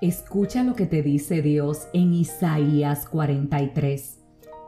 Escucha lo que te dice Dios en Isaías 43.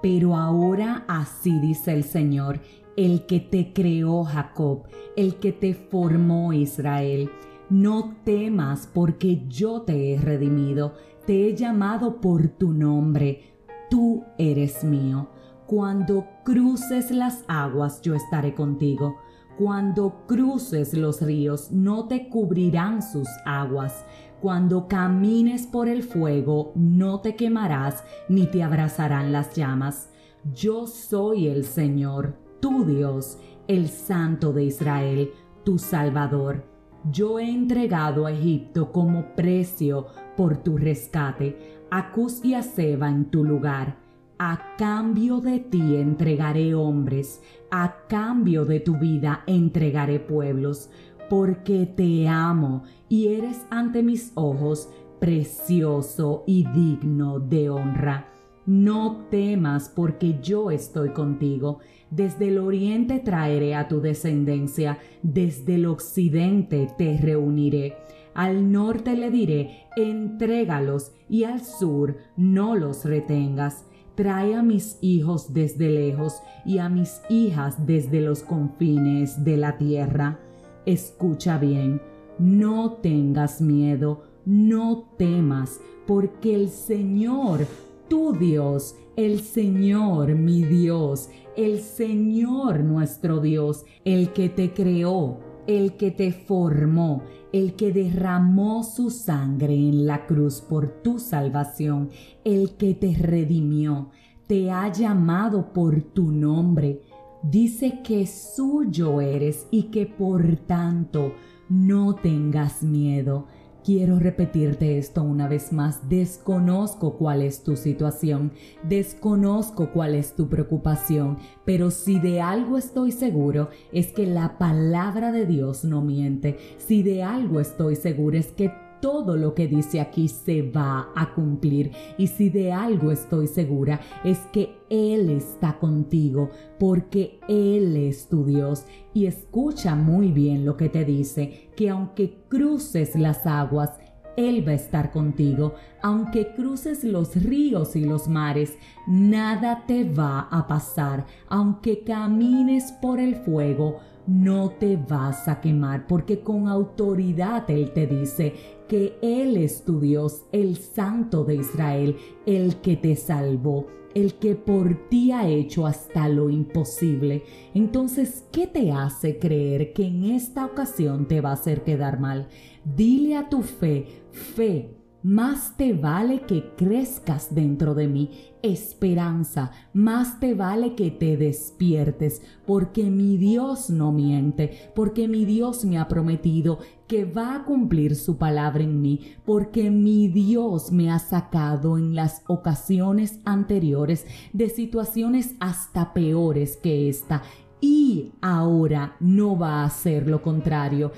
Pero ahora así dice el Señor, el que te creó Jacob, el que te formó Israel. No temas porque yo te he redimido, te he llamado por tu nombre, tú eres mío. Cuando cruces las aguas yo estaré contigo. Cuando cruces los ríos no te cubrirán sus aguas. Cuando camines por el fuego no te quemarás ni te abrazarán las llamas. Yo soy el Señor, tu Dios, el Santo de Israel, tu Salvador. Yo he entregado a Egipto como precio por tu rescate, a Cus y a Seba en tu lugar. A cambio de ti entregaré hombres, a cambio de tu vida entregaré pueblos porque te amo y eres ante mis ojos precioso y digno de honra. No temas porque yo estoy contigo. Desde el oriente traeré a tu descendencia, desde el occidente te reuniré. Al norte le diré, entrégalos, y al sur no los retengas. Trae a mis hijos desde lejos y a mis hijas desde los confines de la tierra. Escucha bien, no tengas miedo, no temas, porque el Señor, tu Dios, el Señor, mi Dios, el Señor nuestro Dios, el que te creó, el que te formó, el que derramó su sangre en la cruz por tu salvación, el que te redimió, te ha llamado por tu nombre dice que suyo eres y que por tanto no tengas miedo. Quiero repetirte esto una vez más. Desconozco cuál es tu situación, desconozco cuál es tu preocupación, pero si de algo estoy seguro es que la palabra de Dios no miente. Si de algo estoy seguro es que todo lo que dice aquí se va a cumplir. Y si de algo estoy segura es que Él está contigo porque Él es tu Dios. Y escucha muy bien lo que te dice, que aunque cruces las aguas, él va a estar contigo. Aunque cruces los ríos y los mares, nada te va a pasar. Aunque camines por el fuego, no te vas a quemar, porque con autoridad Él te dice que Él es tu Dios, el Santo de Israel, el que te salvó, el que por ti ha hecho hasta lo imposible. Entonces, ¿qué te hace creer que en esta ocasión te va a hacer quedar mal? Dile a tu fe, fe, más te vale que crezcas dentro de mí, esperanza, más te vale que te despiertes, porque mi Dios no miente, porque mi Dios me ha prometido que va a cumplir su palabra en mí, porque mi Dios me ha sacado en las ocasiones anteriores de situaciones hasta peores que esta. Y ahora no va a ser lo contrario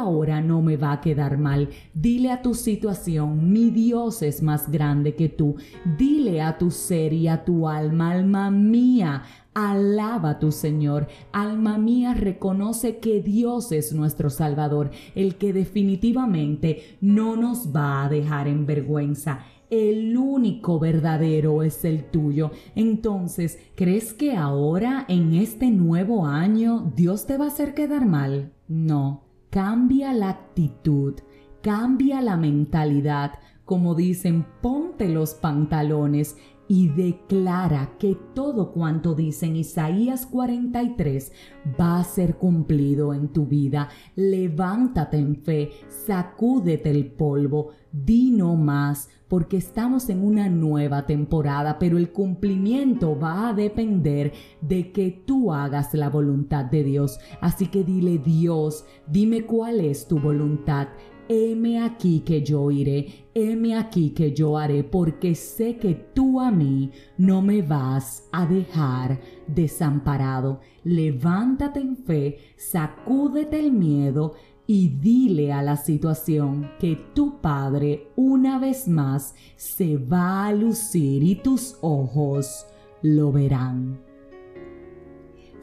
ahora no me va a quedar mal. Dile a tu situación, mi Dios es más grande que tú. Dile a tu ser y a tu alma, alma mía, Alaba a tu Señor. Alma mía, reconoce que Dios es nuestro Salvador, el que definitivamente no nos va a dejar en vergüenza el único verdadero es el tuyo. Entonces, ¿crees que ahora, en este nuevo año, Dios te va a hacer quedar mal? No, cambia la actitud, cambia la mentalidad. Como dicen, ponte los pantalones y declara que todo cuanto dice en Isaías 43 va a ser cumplido en tu vida. Levántate en fe, sacúdete el polvo, di no más, porque estamos en una nueva temporada, pero el cumplimiento va a depender de que tú hagas la voluntad de Dios. Así que dile Dios, dime cuál es tu voluntad heme aquí que yo iré, heme aquí que yo haré, porque sé que tú a mí no me vas a dejar desamparado. Levántate en fe, sacúdete el miedo y dile a la situación que tu Padre una vez más se va a lucir y tus ojos lo verán.